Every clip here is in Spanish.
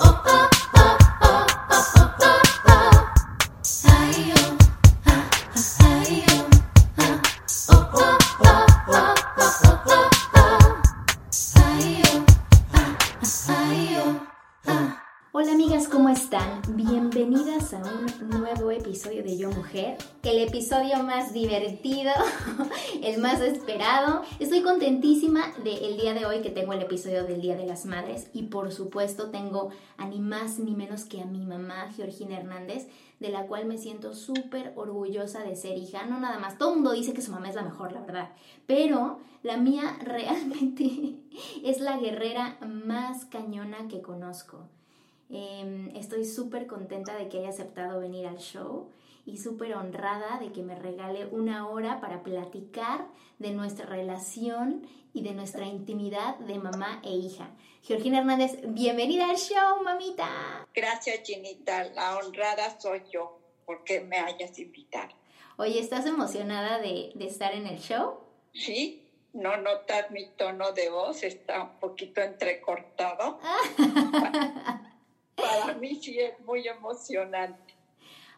Oh, oh. Mujer, el episodio más divertido, el más esperado. Estoy contentísima del día de hoy que tengo el episodio del Día de las Madres y por supuesto tengo a ni más ni menos que a mi mamá, Georgina Hernández, de la cual me siento súper orgullosa de ser hija. No nada más, todo el mundo dice que su mamá es la mejor, la verdad, pero la mía realmente es la guerrera más cañona que conozco. Em, estoy súper contenta de que haya aceptado venir al show y súper honrada de que me regale una hora para platicar de nuestra relación y de nuestra intimidad de mamá e hija. Georgina Hernández, bienvenida al show, mamita. Gracias, Ginita. La honrada soy yo porque me hayas invitado. Oye, ¿estás emocionada de, de estar en el show? Sí, no notas mi tono de voz, está un poquito entrecortado. Para mí sí es muy emocionante.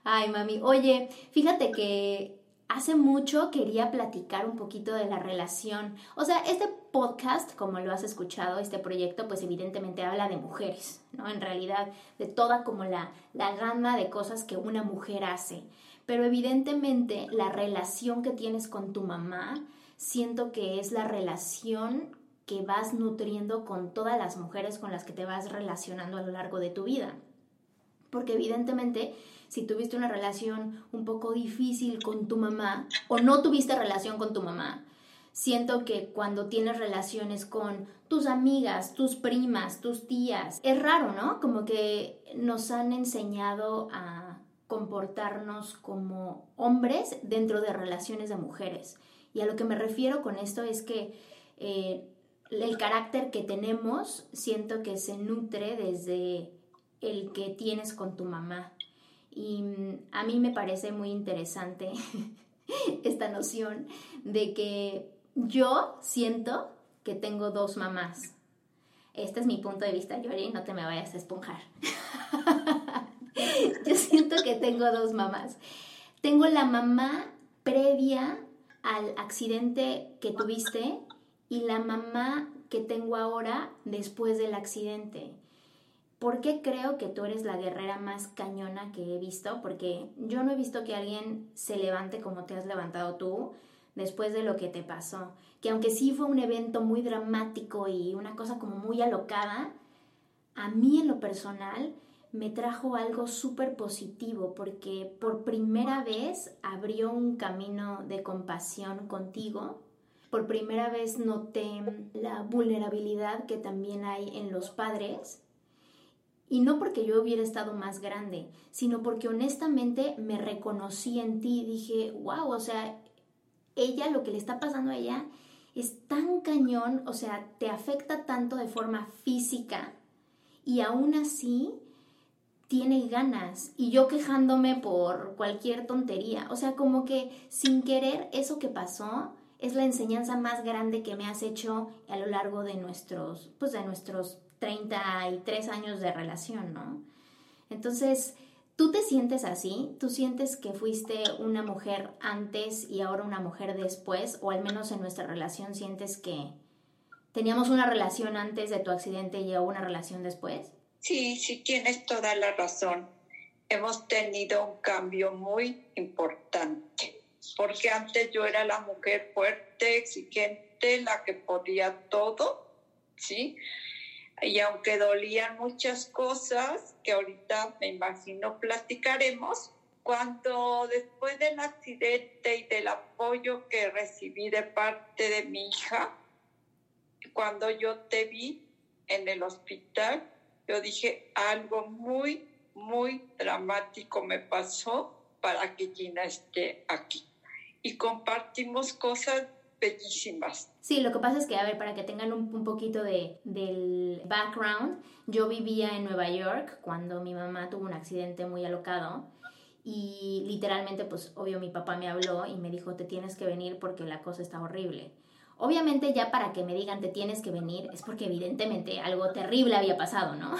Ay, mami. Oye, fíjate que hace mucho quería platicar un poquito de la relación. O sea, este podcast, como lo has escuchado, este proyecto, pues evidentemente habla de mujeres, ¿no? En realidad, de toda como la, la gama de cosas que una mujer hace. Pero evidentemente la relación que tienes con tu mamá, siento que es la relación que vas nutriendo con todas las mujeres con las que te vas relacionando a lo largo de tu vida. Porque evidentemente, si tuviste una relación un poco difícil con tu mamá o no tuviste relación con tu mamá, siento que cuando tienes relaciones con tus amigas, tus primas, tus tías, es raro, ¿no? Como que nos han enseñado a comportarnos como hombres dentro de relaciones de mujeres. Y a lo que me refiero con esto es que eh, el carácter que tenemos siento que se nutre desde el que tienes con tu mamá. Y mm, a mí me parece muy interesante esta noción de que yo siento que tengo dos mamás. Este es mi punto de vista, Yori, no te me vayas a esponjar. yo siento que tengo dos mamás. Tengo la mamá previa al accidente que tuviste y la mamá que tengo ahora después del accidente. ¿Por qué creo que tú eres la guerrera más cañona que he visto? Porque yo no he visto que alguien se levante como te has levantado tú después de lo que te pasó. Que aunque sí fue un evento muy dramático y una cosa como muy alocada, a mí en lo personal me trajo algo súper positivo porque por primera vez abrió un camino de compasión contigo por primera vez noté la vulnerabilidad que también hay en los padres. Y no porque yo hubiera estado más grande, sino porque honestamente me reconocí en ti y dije, wow, o sea, ella, lo que le está pasando a ella, es tan cañón, o sea, te afecta tanto de forma física y aún así tiene ganas y yo quejándome por cualquier tontería, o sea, como que sin querer eso que pasó es la enseñanza más grande que me has hecho a lo largo de nuestros, pues de nuestros 33 años de relación, ¿no? Entonces, ¿tú te sientes así? ¿Tú sientes que fuiste una mujer antes y ahora una mujer después? O al menos en nuestra relación sientes que teníamos una relación antes de tu accidente y ahora una relación después? Sí, sí, tienes toda la razón. Hemos tenido un cambio muy importante porque antes yo era la mujer fuerte, exigente, la que podía todo, ¿sí? Y aunque dolían muchas cosas, que ahorita me imagino platicaremos, cuando después del accidente y del apoyo que recibí de parte de mi hija, cuando yo te vi en el hospital, yo dije, algo muy, muy dramático me pasó para que Gina esté aquí y compartimos cosas bellísimas. Sí, lo que pasa es que, a ver, para que tengan un, poquito de, del background, yo vivía en Nueva York cuando mi mamá tuvo un accidente muy alocado y literalmente, pues, obvio, mi papá me habló y me dijo, te tienes que venir porque la cosa está horrible. Obviamente ya para que me digan te tienes que venir es porque evidentemente algo terrible había pasado, ¿no?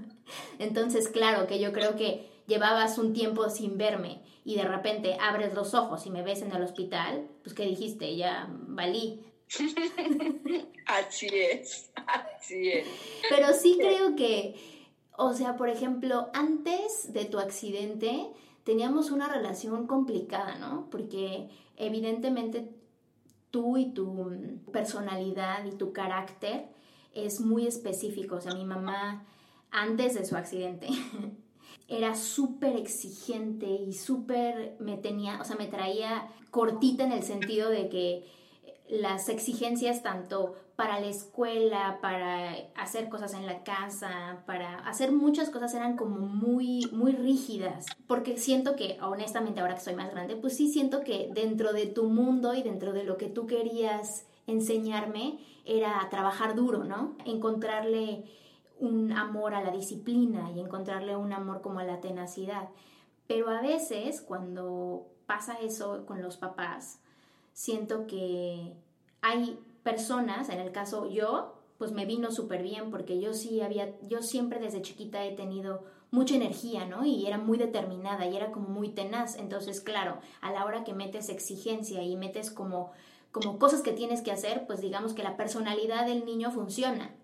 Entonces, claro que yo creo que llevabas un tiempo sin verme y de repente abres los ojos y me ves en el hospital, pues ¿qué dijiste? Ya valí. así es, así es. Pero sí creo que, o sea, por ejemplo, antes de tu accidente teníamos una relación complicada, ¿no? Porque evidentemente tú y tu personalidad y tu carácter es muy específico. O sea, mi mamá, antes de su accidente, era súper exigente y súper me tenía, o sea, me traía cortita en el sentido de que las exigencias tanto para la escuela, para hacer cosas en la casa, para hacer muchas cosas eran como muy, muy rígidas. Porque siento que, honestamente, ahora que soy más grande, pues sí siento que dentro de tu mundo y dentro de lo que tú querías enseñarme era trabajar duro, ¿no? Encontrarle un amor a la disciplina y encontrarle un amor como a la tenacidad. Pero a veces cuando pasa eso con los papás, siento que hay personas, en el caso yo, pues me vino súper bien porque yo sí había, yo siempre desde chiquita he tenido mucha energía, ¿no? Y era muy determinada y era como muy tenaz. Entonces, claro, a la hora que metes exigencia y metes como, como cosas que tienes que hacer, pues digamos que la personalidad del niño funciona.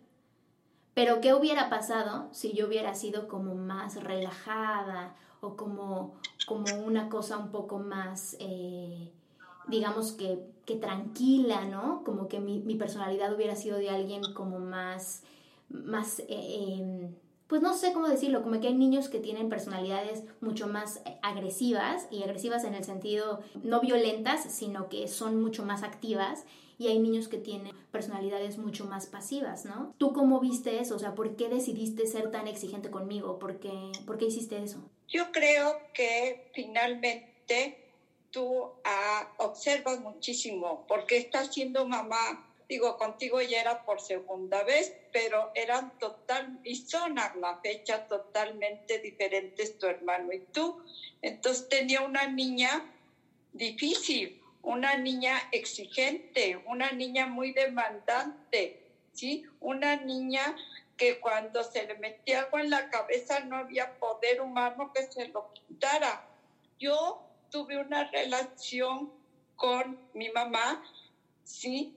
Pero ¿qué hubiera pasado si yo hubiera sido como más relajada o como, como una cosa un poco más... Eh, digamos que, que tranquila, ¿no? Como que mi, personalidad hubiera sido de alguien como más, más, eh, em, pues no sé cómo decirlo, como que hay niños que tienen personalidades mucho más agresivas y agresivas en el sentido no violentas, sino que son mucho más activas y hay niños que tienen personalidades mucho más pasivas, ¿no? ¿Tú cómo viste eso? O sea, ¿por qué decidiste ser tan exigente conmigo? ¿Por qué, ¿por qué hiciste eso? Yo creo que finalmente tú ah, observas muchísimo, porque estás siendo mamá. Digo, contigo ya era por segunda vez, pero eran total, y son a la fecha totalmente diferentes tu hermano y tú. Entonces tenía una niña difícil, una niña exigente, una niña muy demandante, ¿sí? Una niña que cuando se le metía algo en la cabeza no había poder humano que se lo quitara. Yo tuve una relación con mi mamá, ¿sí?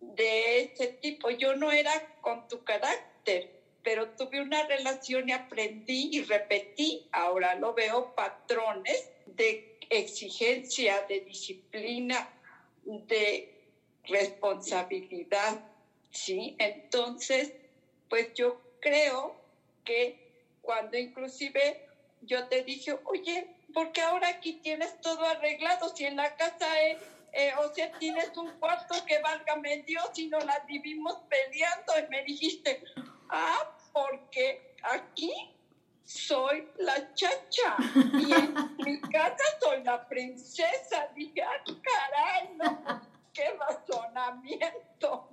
De ese tipo. Yo no era con tu carácter, pero tuve una relación y aprendí y repetí. Ahora lo veo patrones de exigencia, de disciplina, de responsabilidad, ¿sí? Entonces, pues yo creo que cuando inclusive yo te dije, oye, porque ahora aquí tienes todo arreglado, si en la casa, eh, eh, o sea, tienes un cuarto que válgame Dios y no la vivimos peleando y me dijiste, ah, porque aquí soy la chacha y en mi casa soy la princesa. Dije, ah, caray, no, qué razonamiento.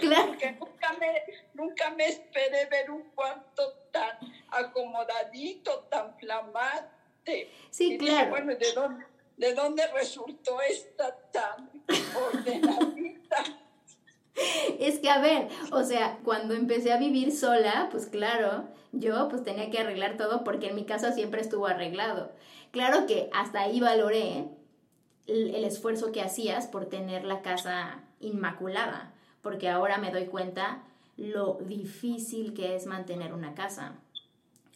Claro. Porque nunca me, nunca me esperé ver un cuarto tan acomodadito, tan flamante Sí, claro. bueno, ¿de dónde, ¿de dónde resultó esta tan ordenadita? Es que, a ver, o sea, cuando empecé a vivir sola, pues claro, yo pues tenía que arreglar todo porque en mi casa siempre estuvo arreglado. Claro que hasta ahí valoré el, el esfuerzo que hacías por tener la casa inmaculada, porque ahora me doy cuenta lo difícil que es mantener una casa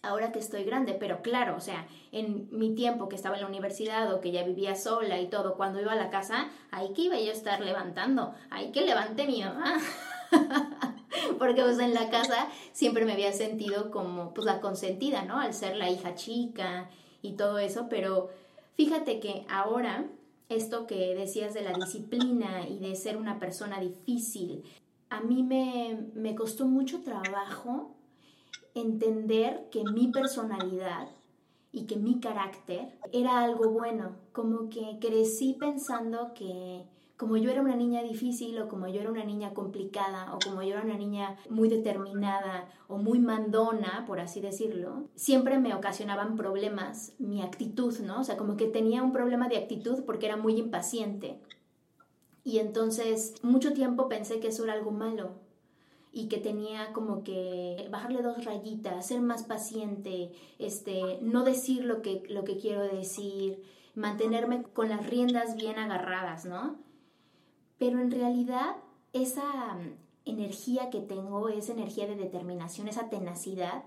ahora que estoy grande, pero claro, o sea, en mi tiempo que estaba en la universidad o que ya vivía sola y todo, cuando iba a la casa, ahí que iba yo a estar levantando, ahí que levante mi mamá. Porque pues en la casa siempre me había sentido como pues la consentida, ¿no? Al ser la hija chica y todo eso, pero fíjate que ahora esto que decías de la disciplina y de ser una persona difícil, a mí me, me costó mucho trabajo entender que mi personalidad y que mi carácter era algo bueno, como que crecí pensando que como yo era una niña difícil o como yo era una niña complicada o como yo era una niña muy determinada o muy mandona, por así decirlo, siempre me ocasionaban problemas mi actitud, ¿no? O sea, como que tenía un problema de actitud porque era muy impaciente. Y entonces mucho tiempo pensé que eso era algo malo, y que tenía como que bajarle dos rayitas, ser más paciente, este, no decir lo que, lo que quiero decir, mantenerme con las riendas bien agarradas, ¿no? Pero en realidad esa mm, energía que tengo, esa energía de determinación, esa tenacidad,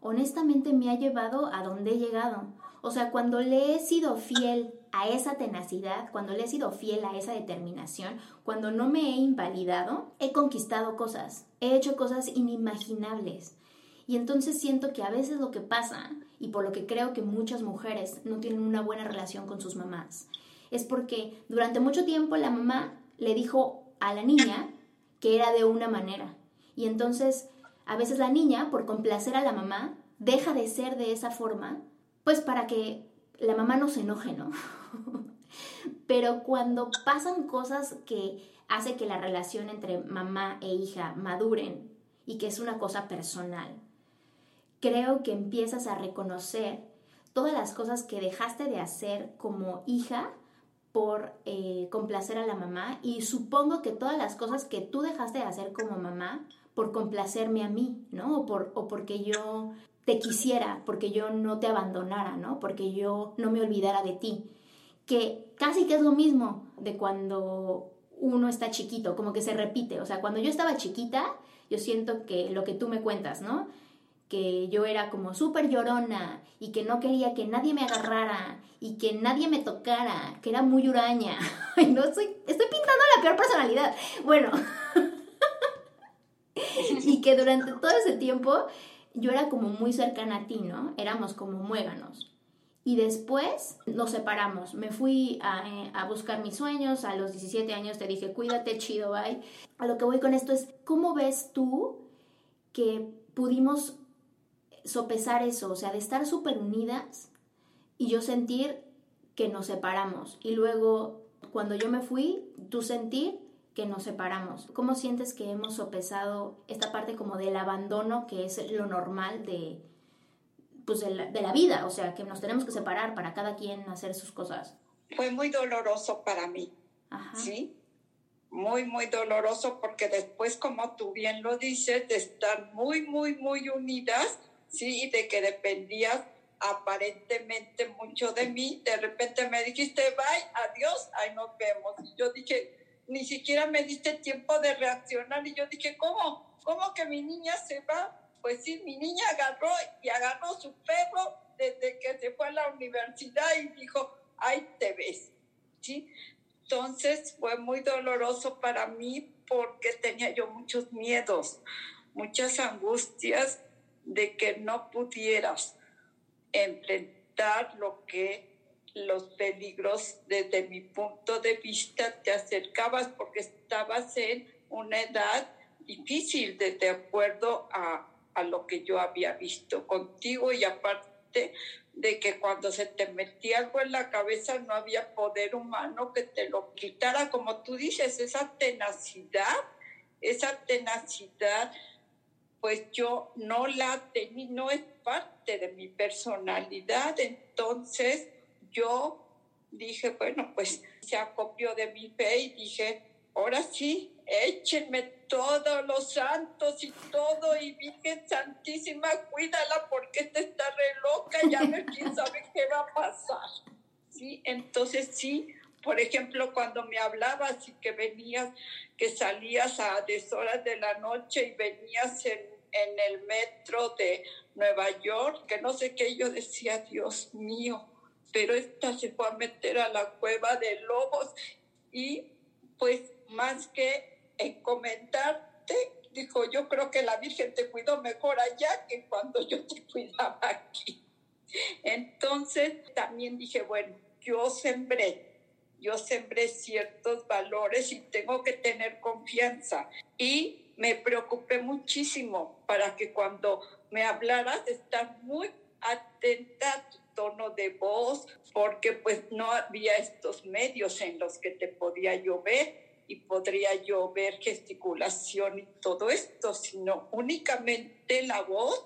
honestamente me ha llevado a donde he llegado. O sea, cuando le he sido fiel a esa tenacidad, cuando le he sido fiel a esa determinación, cuando no me he invalidado, he conquistado cosas, he hecho cosas inimaginables. Y entonces siento que a veces lo que pasa, y por lo que creo que muchas mujeres no tienen una buena relación con sus mamás, es porque durante mucho tiempo la mamá le dijo a la niña que era de una manera. Y entonces a veces la niña, por complacer a la mamá, deja de ser de esa forma, pues para que la mamá no se enoje, ¿no? Pero cuando pasan cosas que hace que la relación entre mamá e hija maduren y que es una cosa personal, creo que empiezas a reconocer todas las cosas que dejaste de hacer como hija por eh, complacer a la mamá y supongo que todas las cosas que tú dejaste de hacer como mamá por complacerme a mí, ¿no? O, por, o porque yo te quisiera, porque yo no te abandonara, ¿no? Porque yo no me olvidara de ti. Que casi que es lo mismo de cuando uno está chiquito, como que se repite. O sea, cuando yo estaba chiquita, yo siento que lo que tú me cuentas, ¿no? Que yo era como súper llorona y que no quería que nadie me agarrara y que nadie me tocara, que era muy huraña. Ay, no, estoy, estoy pintando la peor personalidad. Bueno. y que durante todo ese tiempo yo era como muy cercana a ti, ¿no? Éramos como muéganos. Y después nos separamos. Me fui a, eh, buscar mis sueños. A los 17 años te dije, cuídate, chido, bye. A lo que voy con esto es, ¿cómo ves tú que pudimos sopesar eso? O sea, de estar súper unidas y yo sentir que nos separamos. Y luego, cuando yo me fui, tú sentir que nos separamos. ¿Cómo sientes que hemos sopesado esta parte como del abandono que es lo normal de, pues de, la, vida? O sea, que nos tenemos que separar para cada quien hacer sus cosas. Fue muy doloroso para mí, ¿sí? Muy, muy doloroso porque después, como tú bien lo dices, de estar muy, muy, muy unidas, ¿sí? Y de que dependías aparentemente mucho de mí, de repente me dijiste, bye, adiós, ahí nos vemos. Y yo dije, ni siquiera me diste tiempo de reaccionar y yo dije, ¿cómo? ¿Cómo que mi niña se va? Pues sí, mi niña agarró y agarró su perro desde que se fue a la universidad y dijo, ahí te ves, ¿sí? Entonces fue muy doloroso para mí porque tenía yo muchos miedos, muchas angustias de que no pudieras enfrentar lo que los peligros desde mi punto de vista, te acercabas porque estabas en una edad difícil de, de acuerdo a, a lo que yo había visto contigo y aparte de que cuando se te metía algo en la cabeza no había poder humano que te lo quitara, como tú dices, esa tenacidad, esa tenacidad, pues yo no la tenía, no es parte de mi personalidad, entonces yo dije, bueno, pues se acopió de mi fe y dije, ahora sí, échenme todos los santos y todo, y Virgen Santísima, cuídala porque esta está re loca, ya no quién sabe qué va a pasar. ¿Sí? Entonces sí, por ejemplo, cuando me hablabas y que venías, que salías a deshoras de la noche y venías en, en el metro de Nueva York, que no sé qué, yo decía, Dios mío, pero esta se fue a meter a la cueva de lobos y pues más que comentarte, dijo, yo creo que la Virgen te cuidó mejor allá que cuando yo te cuidaba aquí. Entonces también dije, bueno, yo sembré, yo sembré ciertos valores y tengo que tener confianza. Y me preocupé muchísimo para que cuando me hablaras, estar muy atenta tono de voz, porque pues no había estos medios en los que te podía llover y podría yo ver gesticulación y todo esto, sino únicamente la voz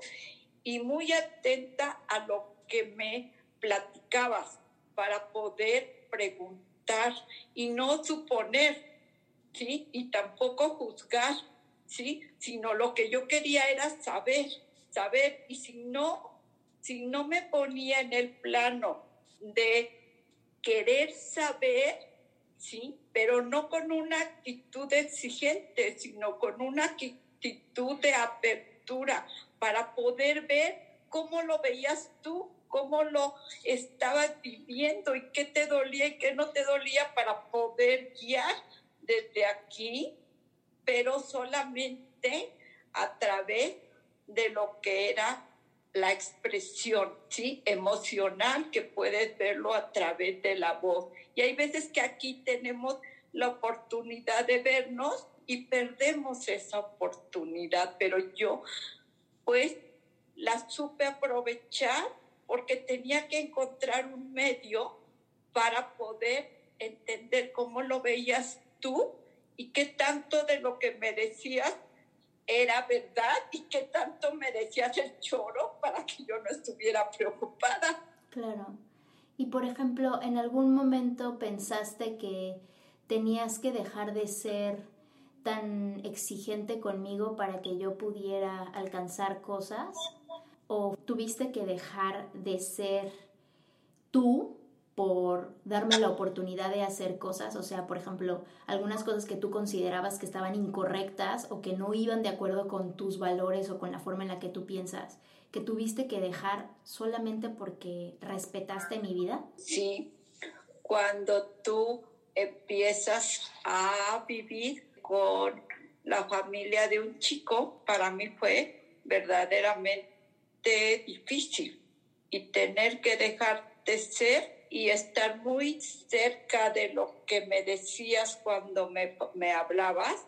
y muy atenta a lo que me platicabas para poder preguntar y no suponer, ¿sí? Y tampoco juzgar, ¿sí? Sino lo que yo quería era saber, saber, y si no, si no me ponía en el plano de querer saber, ¿sí? Pero no con una actitud exigente, sino con una actitud de apertura para poder ver cómo lo veías tú, cómo lo estabas viviendo y qué te dolía y qué no te dolía para poder guiar desde aquí, pero solamente a través de lo que era la expresión, ¿sí? Emocional, que puedes verlo a través de la voz. Y hay veces que aquí tenemos la oportunidad de vernos y perdemos esa oportunidad, pero yo, pues, la supe aprovechar porque tenía que encontrar un medio para poder entender cómo lo veías tú y qué tanto de lo que me decías era verdad y qué tanto merecías el choro para que yo no estuviera preocupada. Claro. Y por ejemplo, ¿en algún momento pensaste que tenías que dejar de ser tan exigente conmigo para que yo pudiera alcanzar cosas? ¿O tuviste que dejar de ser tú por darme la oportunidad de hacer cosas, o sea, por ejemplo, algunas cosas que tú considerabas que estaban incorrectas o que no iban de acuerdo con tus valores o con la forma en la que tú piensas, que tuviste que dejar solamente porque respetaste mi vida? Sí, cuando tú empiezas a vivir con la familia de un chico, para mí fue verdaderamente difícil y tener que dejar de ser y estar muy cerca de lo que me decías cuando me, me hablabas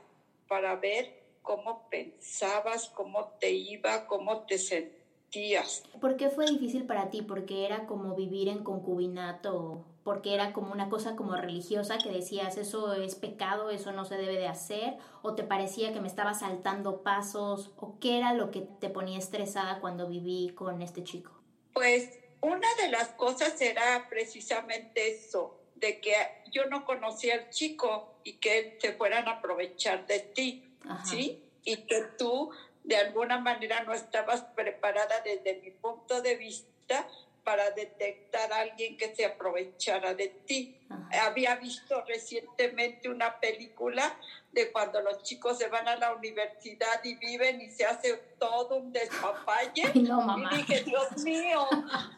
para ver cómo pensabas, cómo te iba, cómo te sentías. ¿Por qué fue difícil para ti? ¿Porque era como vivir en concubinato? ¿Porque era como una cosa como religiosa que decías eso es pecado, eso no se debe de hacer? ¿O te parecía que me estaba saltando pasos? ¿O qué era lo que te ponía estresada cuando viví con este chico? Pues una de las cosas era precisamente eso, de que yo no conocía al chico y que se fueran a aprovechar de ti, ¿sí? Y que tú de alguna manera no estabas preparada desde mi punto de vista para detectar a alguien que se aprovechara de ti. Había visto recientemente una película de cuando los chicos se van a la universidad y viven y se hace todo un despapalle. Y dije, Dios mío,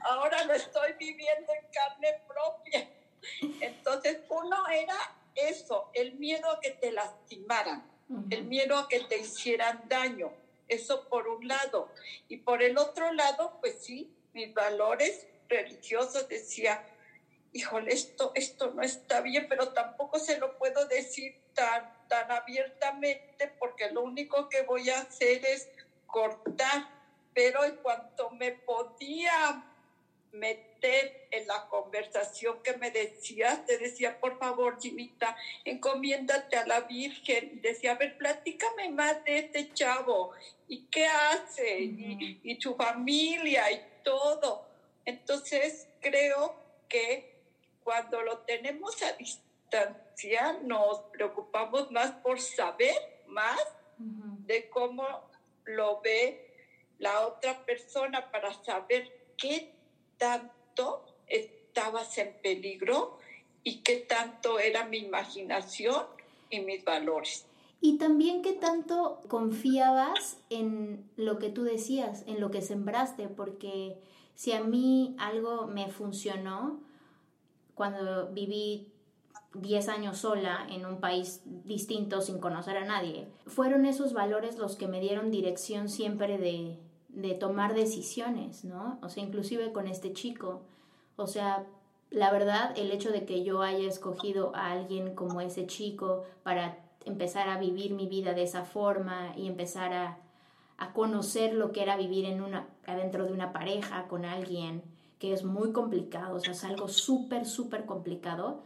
ahora lo estoy viviendo en carne propia. Entonces, uno era eso, el miedo a que te lastimaran, el miedo a que te hicieran daño. Eso por un lado. Y por el otro lado, pues sí, mis valores religiosos decía, híjole, esto, esto no está bien, pero tampoco se lo puedo decir tan, tan abiertamente porque lo único que voy a hacer es cortar. Pero en cuanto me podía meter en la conversación que me decías, te decía, por favor, Jimita, encomiéndate a la Virgen. Y decía, a ver, platícame más de este chavo y qué hace y, y su familia y todo. Entonces, creo que cuando lo tenemos a distancia, nos preocupamos más por saber más de cómo lo ve la otra persona para saber qué tanto estabas en peligro y qué tanto era mi imaginación y mis valores. Y también qué tanto confiabas en lo que tú decías, en lo que sembraste, porque si a mí algo me funcionó cuando viví 10 años sola en un país distinto sin conocer a nadie, fueron esos valores los que me dieron dirección siempre de, de tomar decisiones, ¿no? O sea, inclusive con este chico. O sea, la verdad, el hecho de que yo haya escogido a alguien como ese chico para empezar a vivir mi vida de esa forma y empezar a, conocer lo que era vivir en una, adentro de una pareja con alguien, que es muy complicado, o sea, es algo súper, súper complicado,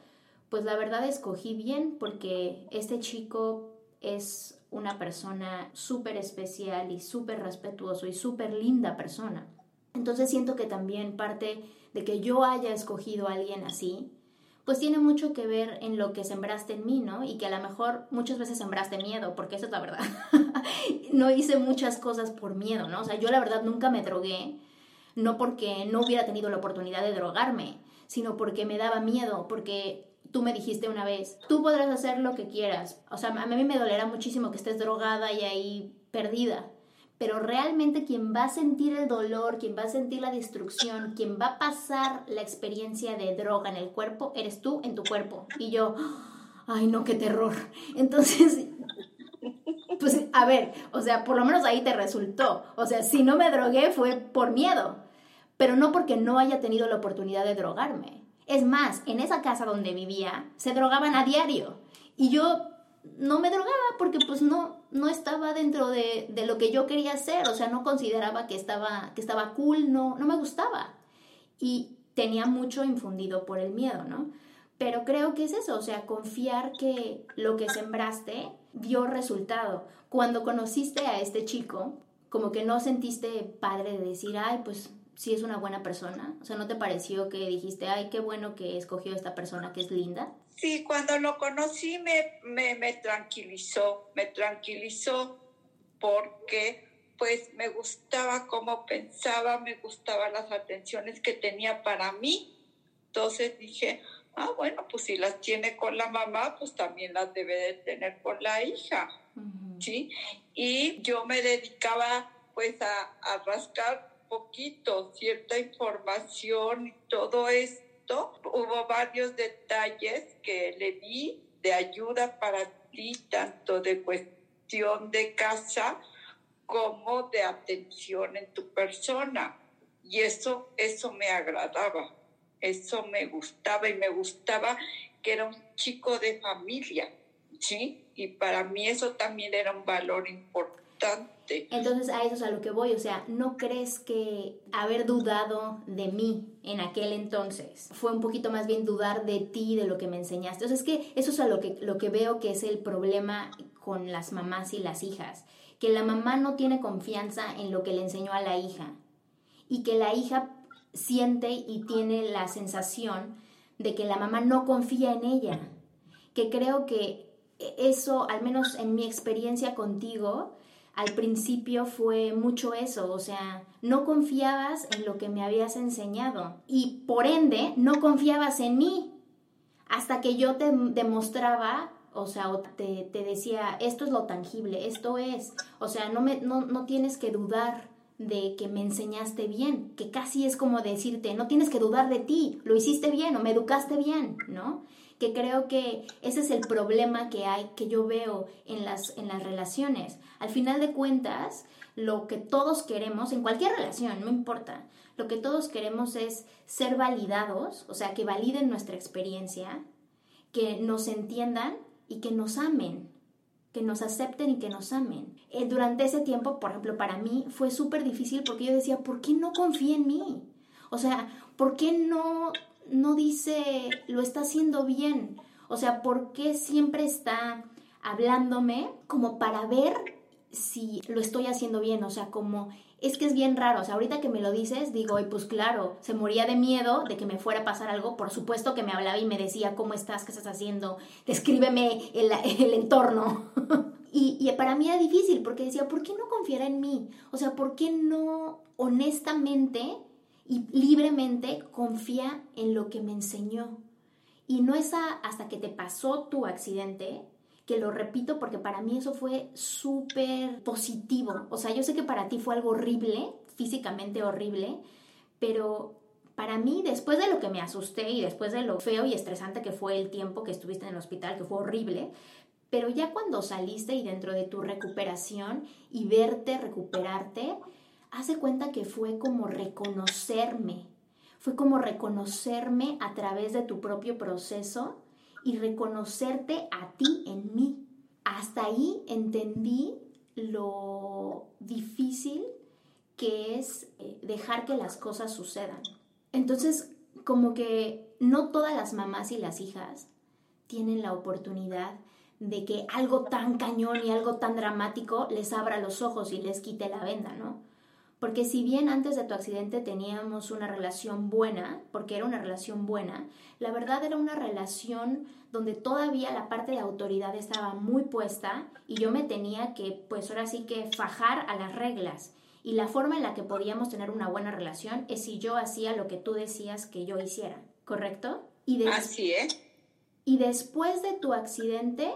pues la verdad escogí bien porque este chico es una persona súper especial y súper respetuoso y súper linda persona. Entonces siento que también parte de que yo haya escogido a alguien así, pues tiene mucho que ver en lo que sembraste en mí, ¿no? Y que a lo mejor muchas veces sembraste miedo, porque eso es la verdad. no hice muchas cosas por miedo, ¿no? O sea, yo la verdad nunca me drogué, no porque no hubiera tenido la oportunidad de drogarme, sino porque me daba miedo, porque tú me dijiste una vez, tú podrás hacer lo que quieras. O sea, a mí me dolerá muchísimo que estés drogada y ahí perdida. Pero realmente quien va a sentir el dolor, quien va a sentir la destrucción, quien va a pasar la experiencia de droga en el cuerpo, eres tú en tu cuerpo. Y yo, ay no, qué terror. Entonces, pues a ver, o sea, por lo menos ahí te resultó. O sea, si no me drogué fue por miedo, pero no porque no haya tenido la oportunidad de drogarme. Es más, en esa casa donde vivía se drogaban a diario y yo no me drogaba porque pues no, no estaba dentro de, de, lo que yo quería hacer, o sea, no consideraba que estaba, que estaba cool, no, no me gustaba. Y tenía mucho infundido por el miedo, ¿no? Pero creo que es eso, o sea, confiar que lo que sembraste dio resultado. Cuando conociste a este chico, como que no sentiste padre de decir, ay, pues sí es una buena persona. O sea, ¿no te pareció que dijiste, ay, qué bueno que escogió esta persona que es linda? Sí, cuando lo conocí me, me, me tranquilizó, me tranquilizó porque pues me gustaba cómo pensaba, me gustaban las atenciones que tenía para mí. Entonces dije, ah, bueno, pues si las tiene con la mamá, pues también las debe de tener con la hija, ¿sí? Y yo me dedicaba pues a, a rascar poquito, cierta información y todo esto. Hubo varios detalles que le di de ayuda para ti, tanto de cuestión de casa como de atención en tu persona. Y eso, eso me agradaba. Eso me gustaba y me gustaba que era un chico de familia, ¿sí? Y para mí eso también era un valor importante. Entonces a eso es a lo que voy, o sea, ¿no crees que haber dudado de mí en aquel entonces fue un poquito más bien dudar de ti, de lo que me enseñaste? O sea, es que eso es a lo que, lo que veo que es el problema con las mamás y las hijas, que la mamá no tiene confianza en lo que le enseñó a la hija y que la hija siente y tiene la sensación de que la mamá no confía en ella. Que creo que eso, al menos en mi experiencia contigo, al principio fue mucho eso, o sea, no confiabas en lo que me habías enseñado y por ende no confiabas en mí hasta que yo te demostraba, o sea, te, decía, esto es lo tangible, esto es, o sea, no, me, no, no tienes que dudar de que me enseñaste bien, que casi es como decirte, no tienes que dudar de ti, lo hiciste bien o me educaste bien, ¿no? Que creo que ese es el problema que hay, que yo veo en las, en las relaciones. Al final de cuentas, lo que todos queremos, en cualquier relación, no importa, lo que todos queremos es ser validados, o sea, que validen nuestra experiencia, que nos entiendan y que nos amen, que nos acepten y que nos amen. Eh, durante ese tiempo, por ejemplo, para mí fue súper difícil porque yo decía, ¿por qué no confía en mí? O sea, ¿por qué no, no dice, lo está haciendo bien? O sea, ¿por qué siempre está hablándome como para ver si lo estoy haciendo bien? O sea, como es que es bien raro, o sea, ahorita que me lo dices, digo, y pues claro, se moría de miedo de que me fuera a pasar algo, por supuesto que me hablaba y me decía, ¿cómo estás? ¿Qué estás haciendo? Descríbeme el, el entorno. y, y para mí era difícil porque decía, ¿por qué no confiara en mí? O sea, ¿por qué no honestamente y libremente confía en lo que me enseñó? Y no es hasta que te pasó tu accidente que lo repito porque para mí eso fue súper positivo. O sea, yo sé que para ti fue algo horrible, físicamente horrible, pero para mí, después de lo que me asusté y después de lo feo y estresante que fue el tiempo que estuviste en el hospital, que fue horrible, pero ya cuando saliste y dentro de tu recuperación y verte recuperarte, hace cuenta que fue como reconocerme, fue como reconocerme a través de tu propio proceso y reconocerte a ti en mí. Hasta ahí entendí lo difícil que es eh, dejar que las cosas sucedan. Entonces, como que no todas las mamás y las hijas tienen la oportunidad de que algo tan cañón y algo tan dramático les abra los ojos y les quite la venda, ¿no? Porque si bien antes de tu accidente teníamos una relación buena, porque era una relación buena, la verdad era una relación donde todavía la parte de autoridad estaba muy puesta y yo me tenía que, pues ahora sí que fajar a las reglas. Y la forma en la que podíamos tener una buena relación es si yo hacía lo que tú decías que yo hiciera, ¿correcto? Y Así es. Y después de tu accidente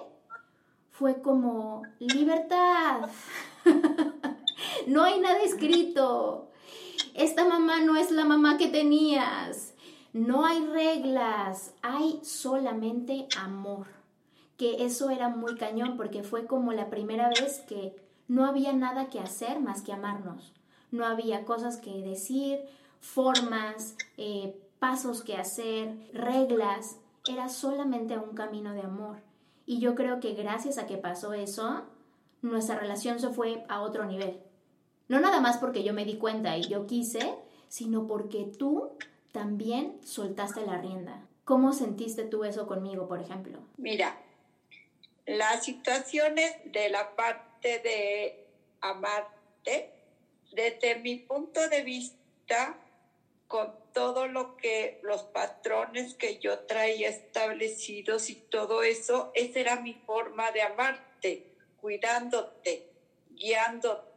fue como libertad. no hay nada escrito. Esta mamá no es la mamá que tenías. No hay reglas, hay solamente amor. Que eso era muy cañón porque fue como la primera vez que no había nada que hacer más que amarnos. No había cosas que decir, formas, eh, pasos que hacer, reglas. Era solamente un camino de amor. Y yo creo que gracias a que pasó eso, nuestra relación se fue a otro nivel. No nada más porque yo me di cuenta y yo quise, sino porque tú también soltaste la rienda. ¿Cómo sentiste tú eso conmigo, por ejemplo? Mira, las situaciones de la parte de amarte, desde mi punto de vista, con todo lo que los patrones que yo traía establecidos y todo eso, esa era mi forma de amarte, cuidándote, guiándote,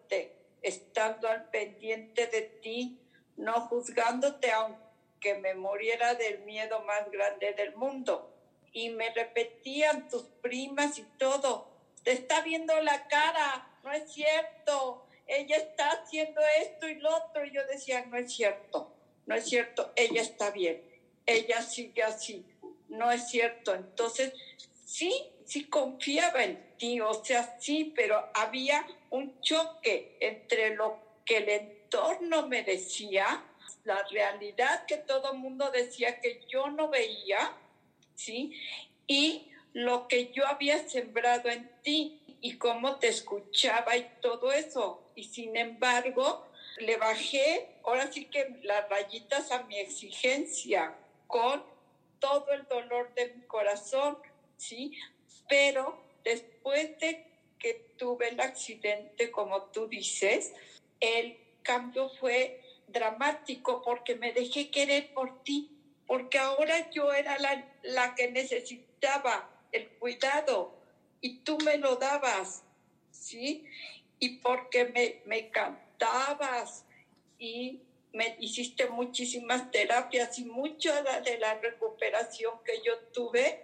estando al pendiente de ti, no juzgándote aunque me muriera del miedo más grande del mundo. Y me repetían tus primas y todo, te está viendo la cara, no es cierto, ella está haciendo esto y lo otro. Y yo decía, no es cierto, no es cierto, ella está bien, ella sigue así, no es cierto. Entonces, sí, sí confiaba en ti, o sea, sí, pero había un choque entre lo que el entorno me decía, la realidad que todo el mundo decía que yo no veía, ¿sí? Y lo que yo había sembrado en ti y cómo te escuchaba y todo eso. Y sin embargo, le bajé, ahora sí que las rayitas a mi exigencia con todo el dolor de mi corazón, ¿sí? Pero después de que tuve el accidente, como tú dices, el cambio fue dramático porque me dejé querer por ti, porque ahora yo era la, la que necesitaba el cuidado y tú me lo dabas, ¿sí? Y porque me, me cantabas y me hiciste muchísimas terapias y mucha de la recuperación que yo tuve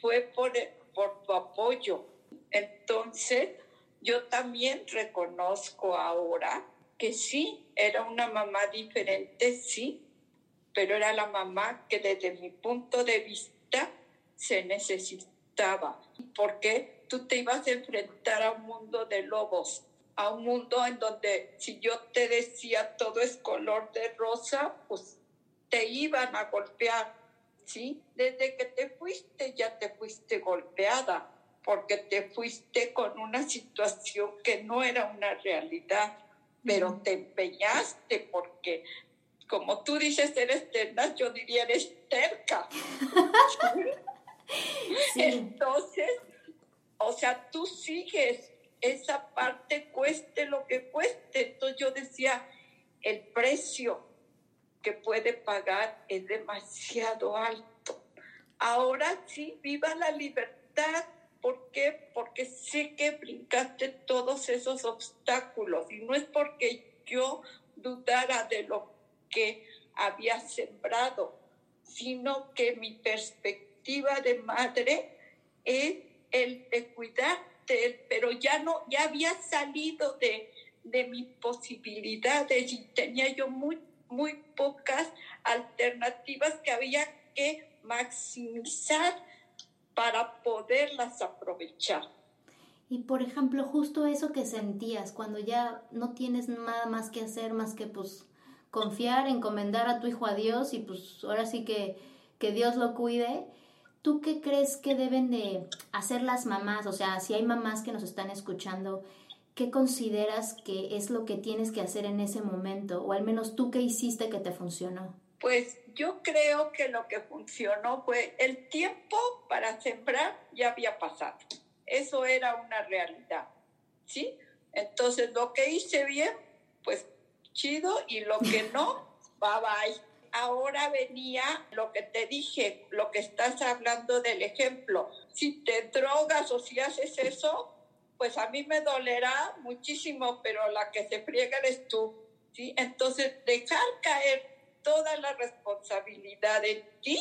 fue por, por tu apoyo. Entonces, yo también reconozco ahora que sí, era una mamá diferente, sí, pero era la mamá que desde mi punto de vista se necesitaba. Porque tú te ibas a enfrentar a un mundo de lobos, a un mundo en donde si yo te decía todo es color de rosa, pues te iban a golpear ¿sí? Desde que te fuiste ya te fuiste golpeada porque te fuiste con una situación que no era una realidad, pero te empeñaste porque, como tú dices, eres terna, yo diría eres terca. Entonces, o sea, tú sigues esa parte, cueste lo que cueste. Entonces yo decía, el precio que puede pagar es demasiado alto. Ahora sí, viva la libertad. ¿Por qué? Porque sé que brincaste todos esos obstáculos y no es porque yo dudara de lo que había sembrado, sino que mi perspectiva de madre es el de cuidarte, pero ya no, ya había salido de, de mis posibilidades y tenía yo muy muy pocas alternativas que había que maximizar para poderlas aprovechar. Y por ejemplo, justo eso que sentías cuando ya no tienes nada más que hacer más que pues confiar, encomendar a tu hijo a Dios y pues ahora sí que, que Dios lo cuide. ¿Tú qué crees que deben de hacer las mamás? O sea, si hay mamás que nos están escuchando ¿qué consideras que es lo que tienes que hacer en ese momento? O al menos tú qué hiciste que te funcionó. Pues yo creo que lo que funcionó fue el tiempo para sembrar ya había pasado. Eso era una realidad, ¿sí? Entonces lo que hice bien, pues chido, y lo que no, bye bye. Ahora venía lo que te dije, lo que estás hablando del ejemplo. Si te drogas o si haces eso, pues a mí me dolerá muchísimo, pero la que se friega eres tú. ¿sí? Entonces, dejar caer toda la responsabilidad en ti,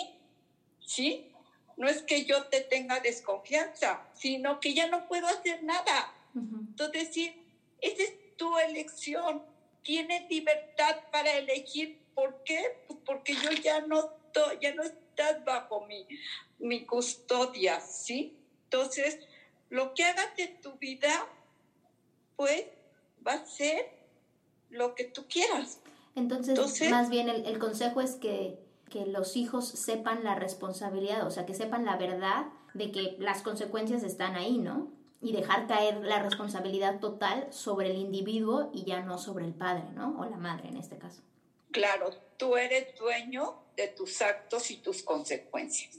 ¿sí? No es que yo te tenga desconfianza, sino que ya no puedo hacer nada. Entonces, sí, esa es tu elección. Tienes libertad para elegir. ¿Por qué? Pues porque yo ya no, ya no estás bajo mi, mi custodia, ¿sí? Entonces, lo que hagas de tu vida, pues, va a ser lo que tú quieras. Entonces, más bien el, el consejo es que, que los hijos sepan la responsabilidad, o sea, que sepan la verdad de que las consecuencias están ahí, ¿no? Y dejar caer la responsabilidad total sobre el individuo y ya no sobre el padre, ¿no? O la madre en este caso. Claro, tú eres dueño de tus actos y tus consecuencias.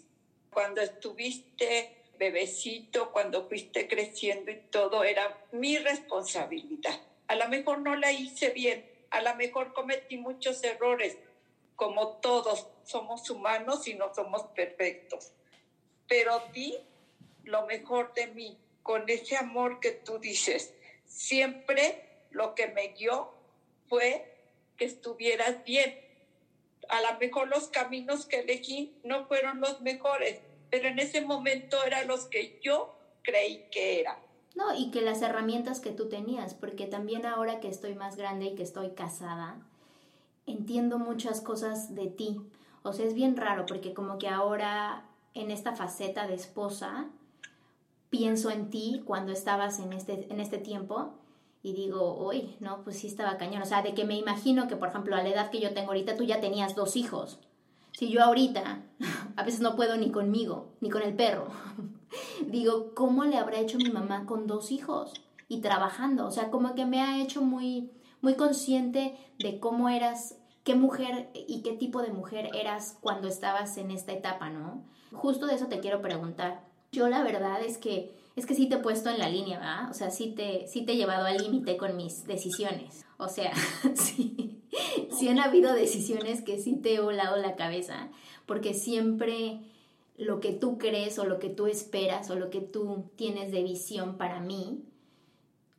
Cuando estuviste bebecito, cuando fuiste creciendo y todo, era mi responsabilidad. A lo mejor no la hice bien, a lo mejor cometí muchos errores, como todos somos humanos y no somos perfectos. Pero di lo mejor de mí, con ese amor que tú dices. Siempre lo que me guió fue que estuvieras bien. A lo mejor los caminos que elegí no fueron los mejores, pero en ese momento eran los que yo creí que eran. No, y que las herramientas que tú tenías, porque también ahora que estoy más grande y que estoy casada, entiendo muchas cosas de ti. O sea, es bien raro porque como que ahora en esta faceta de esposa pienso en ti cuando estabas en este, en este tiempo y digo, uy, no, pues sí estaba cañón. O sea, de que me imagino que, por ejemplo, a la edad que yo tengo ahorita, tú ya tenías dos hijos. Si yo ahorita a veces no puedo ni conmigo, ni con el perro, digo, ¿cómo le habrá hecho mi mamá con dos hijos y trabajando? O sea, como que me ha hecho muy, muy consciente de cómo eras, qué mujer y qué tipo de mujer eras cuando estabas en esta etapa, ¿no? Justo de eso te quiero preguntar. Yo la verdad es que es que sí te he puesto en la línea, ¿verdad? O sea, sí te, sí te he llevado al límite con mis decisiones. O sea, sí, sí han habido decisiones que sí te he volado la cabeza, porque siempre lo que tú crees o lo que tú esperas o lo que tú tienes de visión para mí,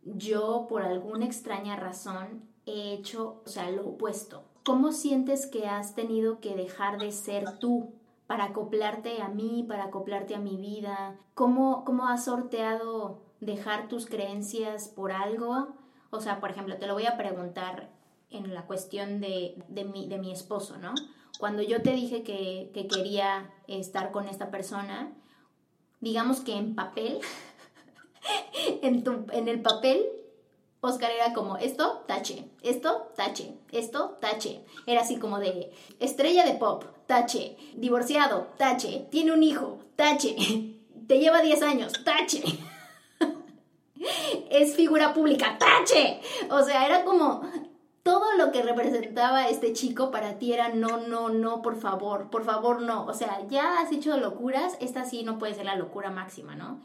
yo por alguna extraña razón he hecho, o sea, lo opuesto. ¿Cómo sientes que has tenido que dejar de ser tú para acoplarte a mí, para acoplarte a mi vida? ¿Cómo, cómo has sorteado dejar tus creencias por algo? O sea, por ejemplo, te lo voy a preguntar en la cuestión de, de, mi, de mi esposo, ¿no? cuando yo te dije que, quería estar con esta persona, digamos que en papel, en, en el papel, Oscar era como esto, tache, esto, tache, esto, tache. Era así como de estrella de pop, tache, divorciado, tache, tiene un hijo, tache, te lleva 10 años, tache. es figura pública, tache. O sea, era como todo lo que representaba este chico para ti era no, no, no, por favor, por favor, no. O sea, ya has hecho locuras, esta sí no puede ser la locura máxima, ¿no?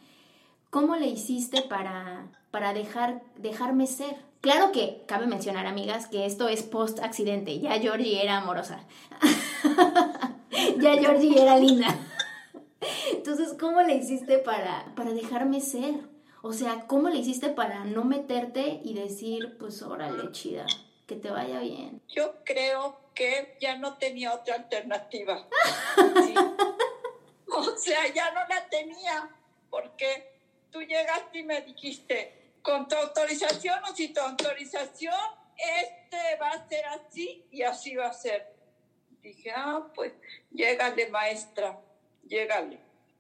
¿Cómo le hiciste para, para dejar, dejarme ser? Claro que cabe mencionar, amigas, que esto es post-accidente. Ya Georgie era amorosa. ya Georgie era linda. Entonces, ¿cómo le hiciste para, para dejarme ser? O sea, ¿cómo le hiciste para no meterte y decir, pues órale, chida, que te vaya bien. Yo creo que ya no tenía otra alternativa. O sea, ya no la tenía, porque tú llegaste y me dijiste, con tu autorización o sin tu autorización, este va a ser así y así va a ser. Dije, ah, pues llégale, maestra, llégale.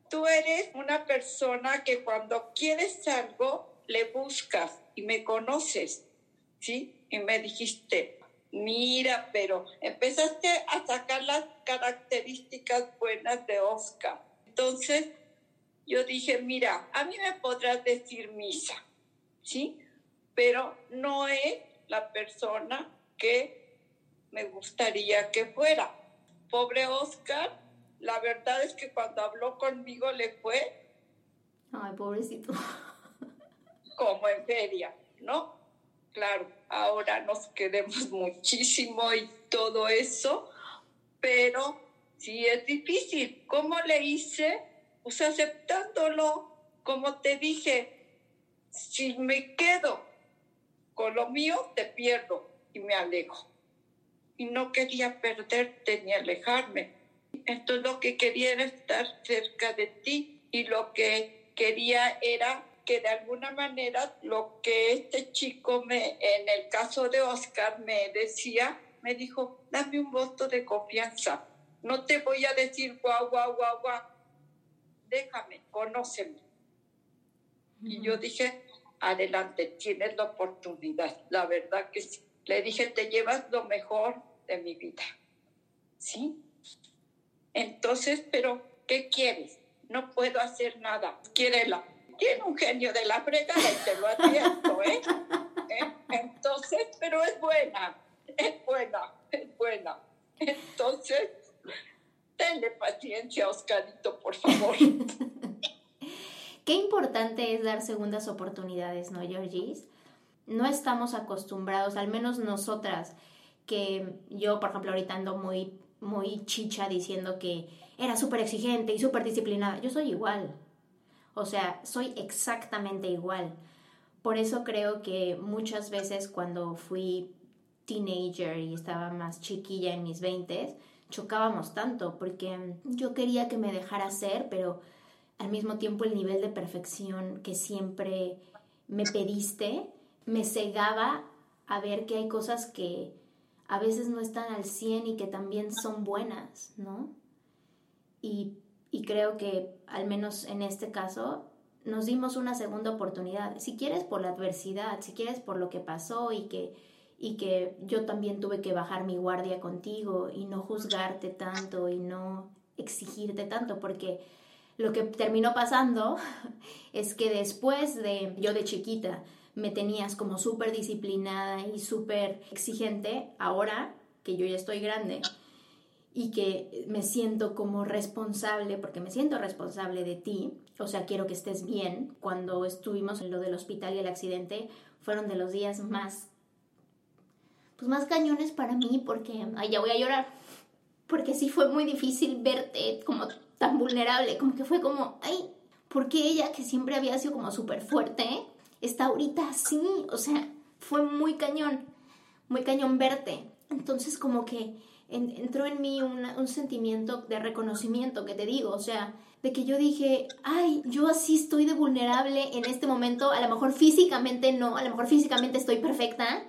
Tú eres una persona que cuando quieres algo, le buscas y me conoces, ¿sí? Y me dijiste, mira, pero empezaste a sacar las características buenas de Oscar. Entonces yo dije, mira, a mí me podrás decir misa, ¿sí? Pero no es la persona que me gustaría que fuera. Pobre Oscar, la verdad es que cuando habló conmigo le fue... Ay, pobrecito. Como en feria, ¿no? Claro, ahora nos queremos muchísimo y todo eso, pero sí es difícil. ¿Cómo le hice? Pues aceptándolo, como te dije, si me quedo con lo mío, te pierdo y me alejo. Y no quería perderte ni alejarme. Entonces lo que quería era estar cerca de ti y lo que quería era que de alguna manera lo que este chico me, en el caso de Oscar me decía, me dijo, dame un voto de confianza. No te voy a decir guau, guau, guau, guau. Déjame, conóceme. Y yo dije, adelante, tienes la oportunidad. La verdad que sí. Le dije, te llevas lo mejor de mi vida. ¿Sí? Entonces, pero, ¿qué quieres? No puedo hacer nada. Quiérela. Tiene un genio de la fregada y te lo advierto, ¿eh? ¿eh? Entonces, pero es buena, es buena, es buena. Entonces, tenle paciencia, Oscarito, por favor. Qué importante es dar segundas oportunidades, ¿no, Georgis? No estamos acostumbrados, al menos nosotras, que yo, por ejemplo, ahorita ando muy, muy chicha diciendo que era súper exigente y súper disciplinada. Yo soy igual. O sea, soy exactamente igual. Por eso creo que muchas veces cuando fui teenager y estaba más chiquilla en mis 20, chocábamos tanto porque yo quería que me dejara ser, pero al mismo tiempo el nivel de perfección que siempre me pediste me cegaba a ver que hay cosas que a veces no están al 100 y que también son buenas, ¿no? Y, y creo que al menos en este caso nos dimos una segunda oportunidad. Si quieres por la adversidad, si quieres por lo que pasó y que, y que yo también tuve que bajar mi guardia contigo y no juzgarte tanto y no exigirte tanto, porque lo que terminó pasando es que después de yo de chiquita me tenías como súper disciplinada y súper exigente, ahora que yo ya estoy grande y que me siento como responsable, porque me siento responsable de ti, o sea, quiero que estés bien. Cuando estuvimos en lo del hospital y el accidente, fueron de los días más, pues más cañones para mí, porque, ay, ya voy a llorar, porque sí fue muy difícil verte como tan vulnerable, como que fue como, ay, ¿por qué ella que siempre había sido como súper fuerte, está ahorita así? O sea, fue muy cañón, muy cañón verte. Entonces como que entró en mí un sentimiento de reconocimiento que te digo, o sea, de que yo dije, ay, yo así estoy de vulnerable en este momento, a lo mejor físicamente no, a lo mejor físicamente estoy perfecta,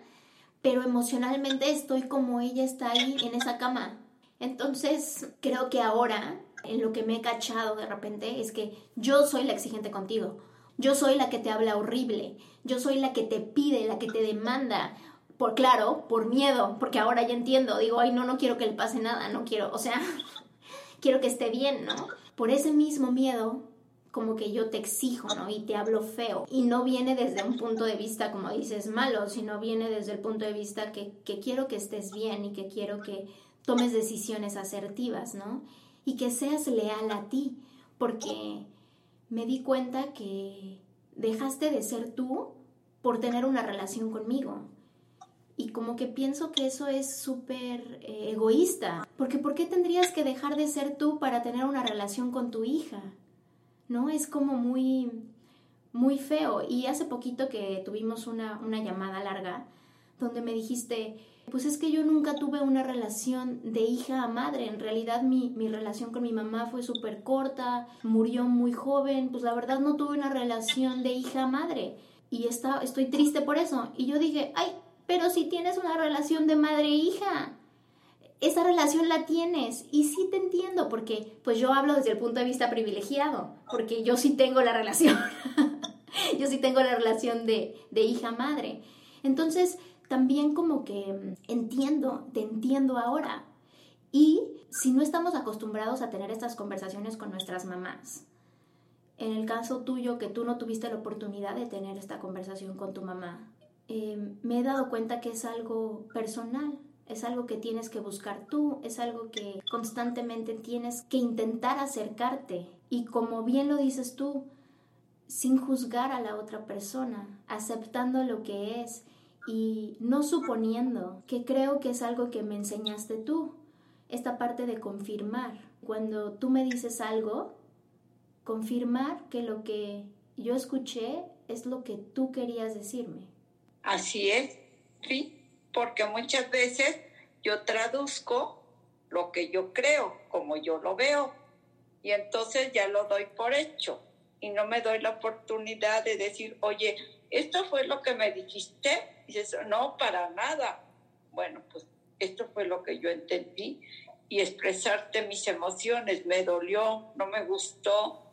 pero emocionalmente estoy como ella está ahí en esa cama. Entonces, creo que ahora en lo que me he cachado de repente es que yo soy la exigente contigo. Yo soy la que te habla horrible. Yo soy la que te pide, la que te demanda. Por claro, por miedo, porque ahora ya entiendo. Digo, ay, no, no quiero que le pase nada, no quiero, o sea, quiero que esté bien, ¿no? Por ese mismo miedo, como que yo te exijo, ¿no? Y te hablo feo. Y no viene desde un punto de vista, como dices, malo, sino viene desde el punto de vista que, que quiero que estés bien y que quiero que tomes decisiones asertivas, ¿no? y que seas leal a ti, porque me di cuenta que dejaste de ser tú por tener una relación conmigo. Y como que pienso que eso es súper eh, egoísta, porque ¿por qué tendrías que dejar de ser tú para tener una relación con tu hija? ¿No? Es como muy, muy feo. Y hace poquito que tuvimos una, una llamada larga donde me dijiste, pues es que yo nunca tuve una relación de hija a madre. En realidad mi, relación con mi mamá fue súper corta, murió muy joven, pues la verdad no tuve una relación de hija a madre. Y está, estoy triste por eso. Y yo dije, ay, pero si tienes una relación de madre e hija, esa relación la tienes. Y sí te entiendo, porque pues yo hablo desde el punto de vista privilegiado, porque yo sí tengo la relación. yo sí tengo la relación de, de hija-madre. Entonces, también como que mm, entiendo, te entiendo ahora. Y si no estamos acostumbrados a tener estas conversaciones con nuestras mamás, en el caso tuyo que tú no tuviste la oportunidad de tener esta conversación con tu mamá, em, me he dado cuenta que es algo personal, es algo que tienes que buscar tú, es algo que constantemente tienes que intentar acercarte. Y como bien lo dices tú, sin juzgar a la otra persona, aceptando lo que es y no suponiendo, que creo que es algo que me enseñaste tú, esta parte de confirmar. Cuando tú me dices algo, confirmar que lo que yo escuché es lo que tú querías decirme. Así es, sí, porque muchas veces yo traduzco lo que yo creo, como yo lo veo, y entonces ya lo doy por hecho y no me doy la oportunidad de decir, oye, esto fue lo que me dijiste, y dices, no, para nada. Bueno, pues esto fue lo que yo entendí y expresarte mis emociones, me dolió, no me gustó,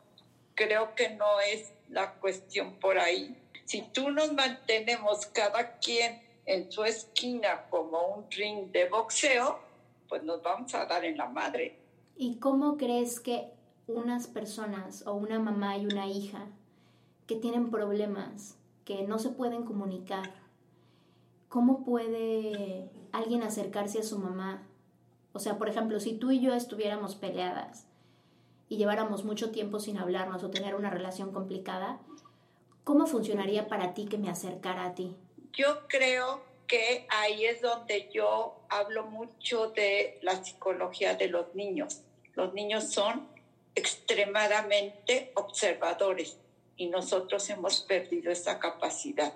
creo que no es la cuestión por ahí. Si tú nos mantenemos cada quien en su esquina como un ring de boxeo, pues nos vamos a dar en la madre. ¿Y cómo crees que unas personas o una mamá y una hija que tienen problemas, que no se pueden comunicar, cómo puede alguien acercarse a su mamá? O sea, por ejemplo, si tú y yo estuviéramos peleadas y lleváramos mucho tiempo sin hablarnos o tener una relación complicada, ¿cómo funcionaría para ti que me acercara a ti? Yo creo que ahí es donde yo hablo mucho de la psicología de los niños. Los niños son extremadamente observadores y nosotros hemos perdido esa capacidad.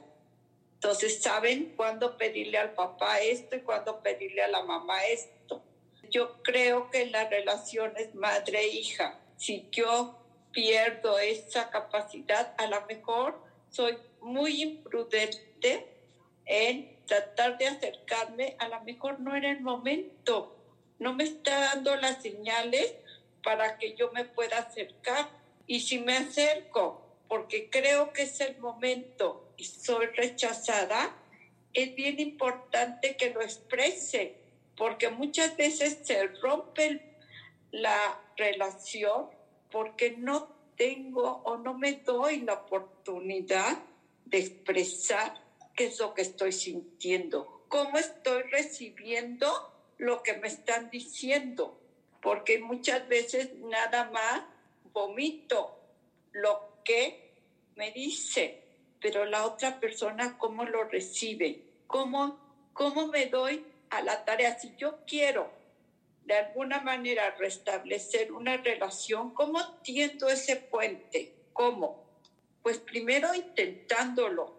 Entonces saben cuándo pedirle al papá esto y cuándo pedirle a la mamá esto. Yo creo que en las relaciones madre-hija si yo pierdo esa capacidad, a lo mejor soy muy imprudente en tratar de acercarme, a lo mejor no era el momento, no me está dando las señales para que yo me pueda acercar. Y si me acerco porque creo que es el momento y soy rechazada, es bien importante que lo exprese, porque muchas veces se rompe la relación porque no tengo o no me doy la oportunidad de expresar qué es lo que estoy sintiendo, cómo estoy recibiendo lo que me están diciendo, porque muchas veces nada más vomito lo que me dice, pero la otra persona cómo lo recibe, cómo, cómo me doy a la tarea. Si yo quiero de alguna manera restablecer una relación, ¿cómo tiendo ese puente? ¿Cómo? Pues primero intentándolo,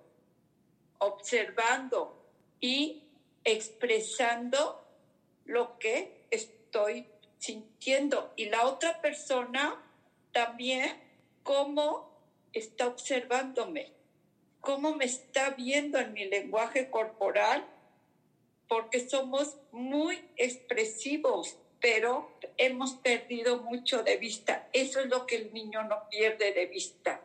observando y expresando lo que estoy sintiendo. Y la otra persona también, cómo está observándome, cómo me está viendo en mi lenguaje corporal porque somos muy expresivos, pero hemos perdido mucho de vista. Eso es lo que el niño no pierde de vista.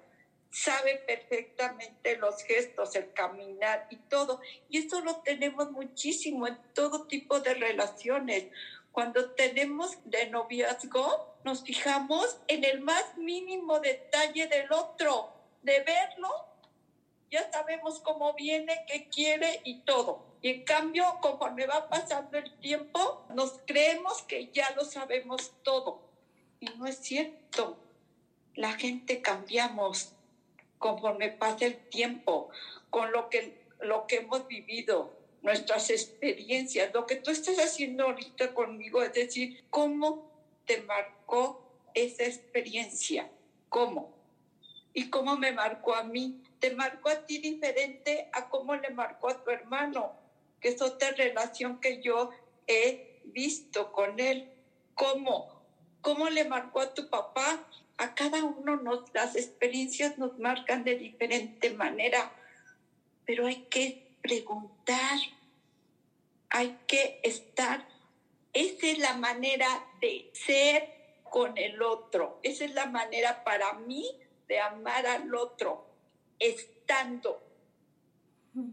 Sabe perfectamente los gestos, el caminar y todo. Y eso lo tenemos muchísimo en todo tipo de relaciones. Cuando tenemos de noviazgo, nos fijamos en el más mínimo detalle del otro, de verlo, ya sabemos cómo viene, qué quiere y todo y en cambio, conforme va pasando el tiempo, nos creemos que ya lo sabemos todo. Y no es cierto. La gente cambiamos conforme pasa el tiempo, con lo que, lo que hemos vivido, nuestras experiencias. Lo que tú estás haciendo ahorita conmigo es decir, ¿cómo te marcó esa experiencia? ¿Cómo? ¿Y cómo me marcó a mí? Te marcó a ti diferente a cómo le marcó a tu hermano que es otra relación que yo he visto con él. ¿Cómo? ¿Cómo le marcó a tu papá? A cada uno nos, las experiencias nos marcan de diferente manera, pero hay que preguntar, hay que estar. Esa es la manera de ser con el otro. Esa es la manera para mí de amar al otro, estando.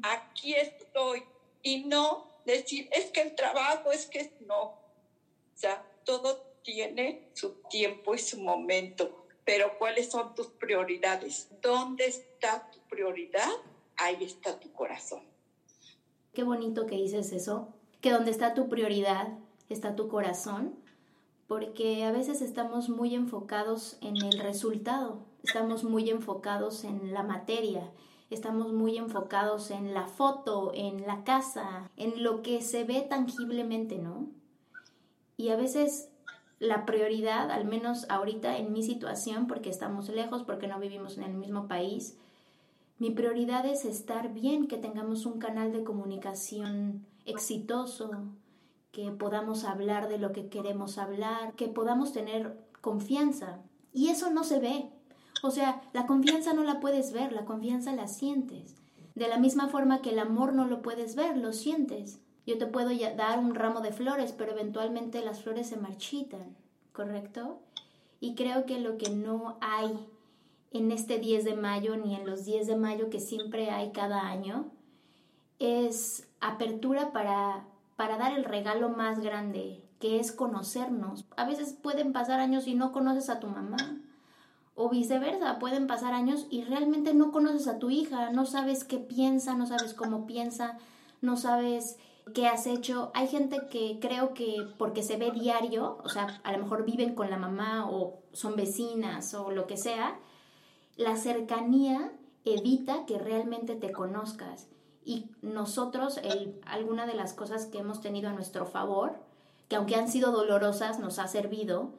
Aquí estoy, y no decir, es que el trabajo, es que no. O sea, todo tiene su tiempo y su momento, pero ¿cuáles son tus prioridades? ¿Dónde está tu prioridad? Ahí está tu corazón. Qué bonito que dices eso, que donde está tu prioridad está tu corazón, porque a veces estamos muy enfocados en el resultado, estamos muy enfocados en la materia, estamos muy enfocados en la foto, en la casa, en lo que se ve tangiblemente, ¿no? Y a veces la prioridad, al menos ahorita en mi situación, porque estamos lejos, porque no vivimos en el mismo país, mi prioridad es estar bien, que tengamos un canal de comunicación exitoso, que podamos hablar de lo que queremos hablar, que podamos tener confianza. Y eso no se ve. O sea, la confianza no la puedes ver, la confianza la sientes. De la misma forma que el amor no lo puedes ver, lo sientes. Yo te puedo dar un ramo de flores, pero eventualmente las flores se marchitan, ¿correcto? Y creo que lo que no hay en este 10 de mayo ni en los 10 de mayo que siempre hay cada año es apertura para, para dar el regalo más grande, que es conocernos. A veces pueden pasar años y no conoces a tu mamá. O viceversa, pueden pasar años y realmente no conoces a tu hija, no sabes qué piensa, no sabes cómo piensa, no sabes qué has hecho. Hay gente que creo que porque se ve diario, o sea, a lo mejor viven con la mamá o son vecinas o lo que sea, la cercanía evita que realmente te conozcas. Y nosotros, alguna de las cosas que hemos tenido a nuestro favor, que aunque han sido dolorosas, nos ha servido,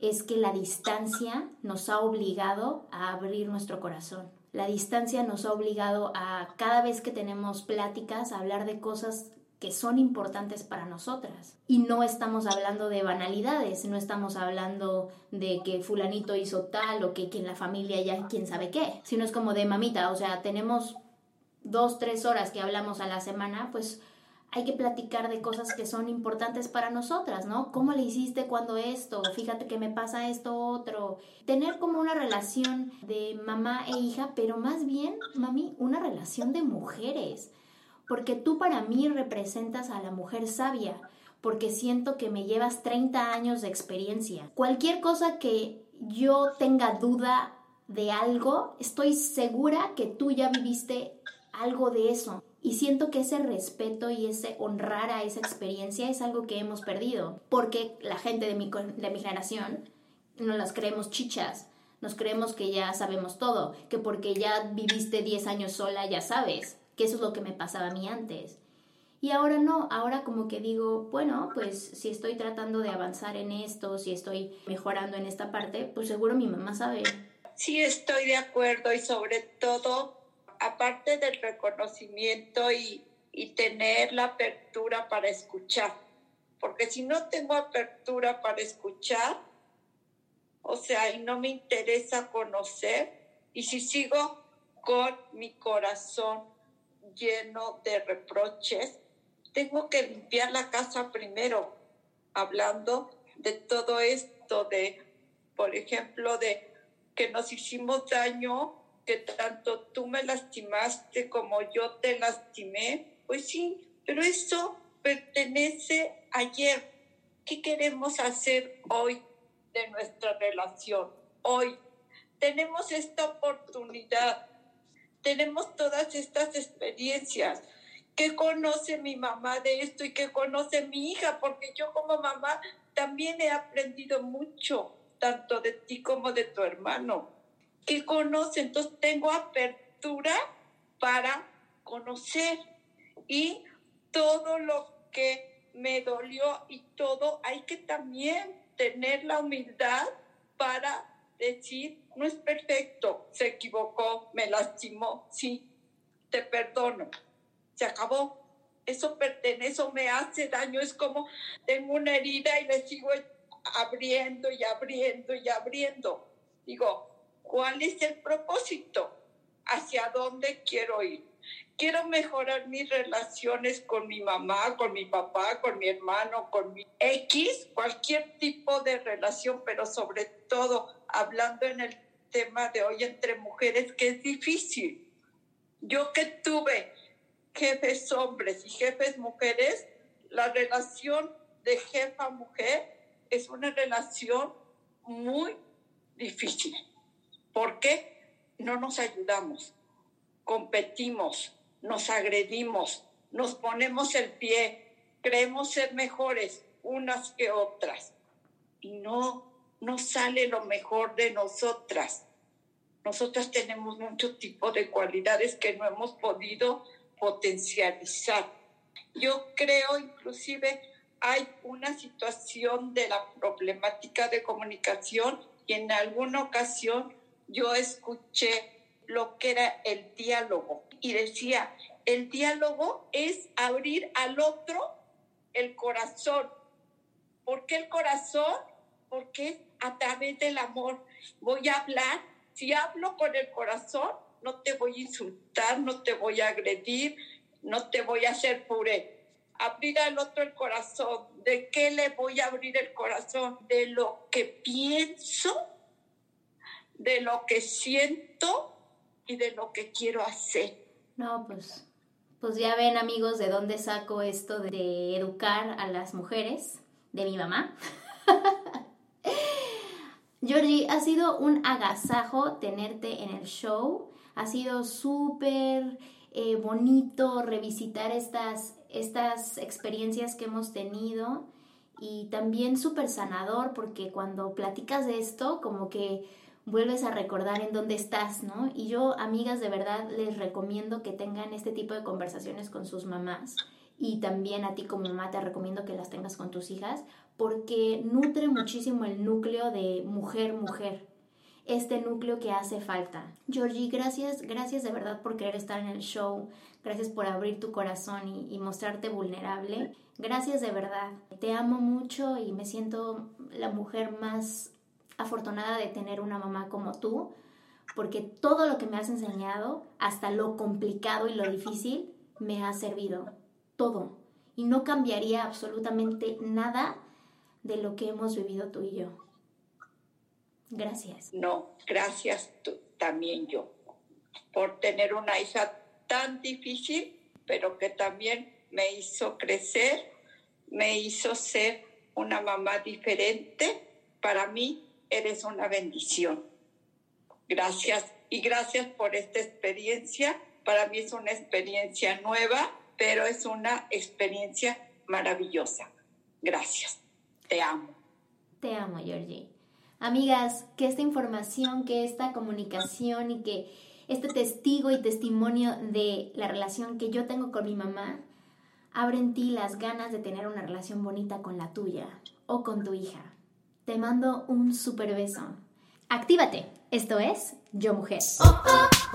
es que la distancia nos ha obligado a abrir nuestro corazón. La distancia nos ha obligado a, cada vez que tenemos pláticas, a hablar de cosas que son importantes para nosotras. Y no estamos hablando de banalidades, no estamos hablando de que fulanito hizo tal o que, en la familia ya quién sabe qué, sino es como de mamita, o sea, tenemos dos, tres horas que hablamos a la semana, pues hay que platicar de cosas que son importantes para nosotras, ¿no? ¿Cómo le hiciste cuando esto? Fíjate que me pasa esto otro. Tener como una relación de mamá e hija, pero más bien, mami, una relación de mujeres porque tú para mí representas a la mujer sabia, porque siento que me llevas 30 años de experiencia. Cualquier cosa que yo tenga duda de algo, estoy segura que tú ya viviste algo de eso. Y siento que ese respeto y ese honrar a esa experiencia es algo que hemos perdido, porque la gente de mi, de mi generación no las creemos chichas, nos creemos que ya sabemos todo, que porque ya viviste 10 años sola ya sabes que eso es lo que me pasaba a mí antes. Y ahora no, ahora como que digo, bueno, pues si estoy tratando de avanzar en esto, si estoy mejorando en esta parte, pues seguro mi mamá sabe. Sí, estoy de acuerdo y sobre todo, aparte del reconocimiento y, tener la apertura para escuchar, porque si no tengo apertura para escuchar, o sea, y no me interesa conocer, y si sigo con mi corazón lleno de reproches, tengo que limpiar la casa primero, hablando de todo esto, de, por ejemplo, de que nos hicimos daño, que tanto tú me lastimaste como yo te lastimé, pues sí, pero eso pertenece ayer. ¿Qué queremos hacer hoy de nuestra relación? Hoy tenemos esta oportunidad tenemos todas estas experiencias. ¿Qué conoce mi mamá de esto y qué conoce mi hija? Porque yo como mamá también he aprendido mucho, tanto de ti como de tu hermano. ¿Qué conoce? Entonces tengo apertura para conocer y todo lo que me dolió y todo, hay que también tener la humildad para decir, no es perfecto, se equivocó, me lastimó, sí, te perdono, se acabó. Eso pertenece, eso me hace daño, es como tengo una herida y le sigo abriendo y abriendo y abriendo. Digo, ¿cuál es el propósito? ¿Hacia dónde quiero ir? Quiero mejorar mis relaciones con mi mamá, con mi papá, con mi hermano, con mi X, cualquier tipo de relación, pero sobre todo hablando en el tema de hoy entre mujeres, que es difícil. Yo que tuve jefes hombres y jefes mujeres, la relación de jefa-mujer es una relación muy difícil. ¿Por qué? No nos ayudamos, competimos, nos agredimos, nos ponemos el pie, creemos ser mejores unas que otras. Y no no sale lo mejor de nosotras. nosotras tenemos muchos tipos de cualidades que no hemos podido potencializar. Yo creo inclusive hay una situación de la problemática de comunicación y en alguna ocasión yo escuché lo que era el diálogo y decía, el diálogo es abrir al otro el corazón. ¿Por qué el corazón? Porque a través del amor. Voy a hablar, si hablo con el corazón, no te voy a insultar, no te voy a agredir, no te voy a hacer puré. Abrir al otro el corazón. ¿De qué le voy a abrir el corazón? De lo que pienso, de lo que siento y de lo que quiero hacer. No, pues, pues ya ven amigos de dónde saco esto de educar a las mujeres, de mi mamá. Georgie, ha sido un agasajo tenerte en el show. Ha sido súper eh, bonito revisitar estas, estas experiencias que hemos tenido y también súper sanador porque cuando platicas de esto como que vuelves a recordar en dónde estás, ¿no? Y yo, amigas, de verdad les recomiendo que tengan este tipo de conversaciones con sus mamás y también a ti como mamá te recomiendo que las tengas con tus hijas porque nutre muchísimo el núcleo de mujer-mujer, este núcleo que hace falta. Georgie, gracias, gracias de verdad por querer estar en el show, gracias por abrir tu corazón y, y mostrarte vulnerable. Gracias de verdad. Te amo mucho y me siento la mujer más afortunada de tener una mamá como tú, porque todo lo que me has enseñado, hasta lo complicado y lo difícil, me ha servido. Todo. Y no cambiaría absolutamente nada de lo que hemos vivido tú y yo. Gracias. No, gracias tú, también yo, por tener una hija tan difícil, pero que también me hizo crecer, me hizo ser una mamá diferente. Para mí eres una bendición. Gracias y gracias por esta experiencia. Para mí es una experiencia nueva, pero es una experiencia maravillosa. Gracias. Te amo. Te amo, Georgie. Amigas, que esta información, que esta comunicación y que este testigo y testimonio de la relación que yo tengo con mi mamá abre en ti las ganas de tener una relación bonita con la tuya o con tu hija. Te mando un super beso. Actívate. Esto es Yo Mujer. Oh, oh.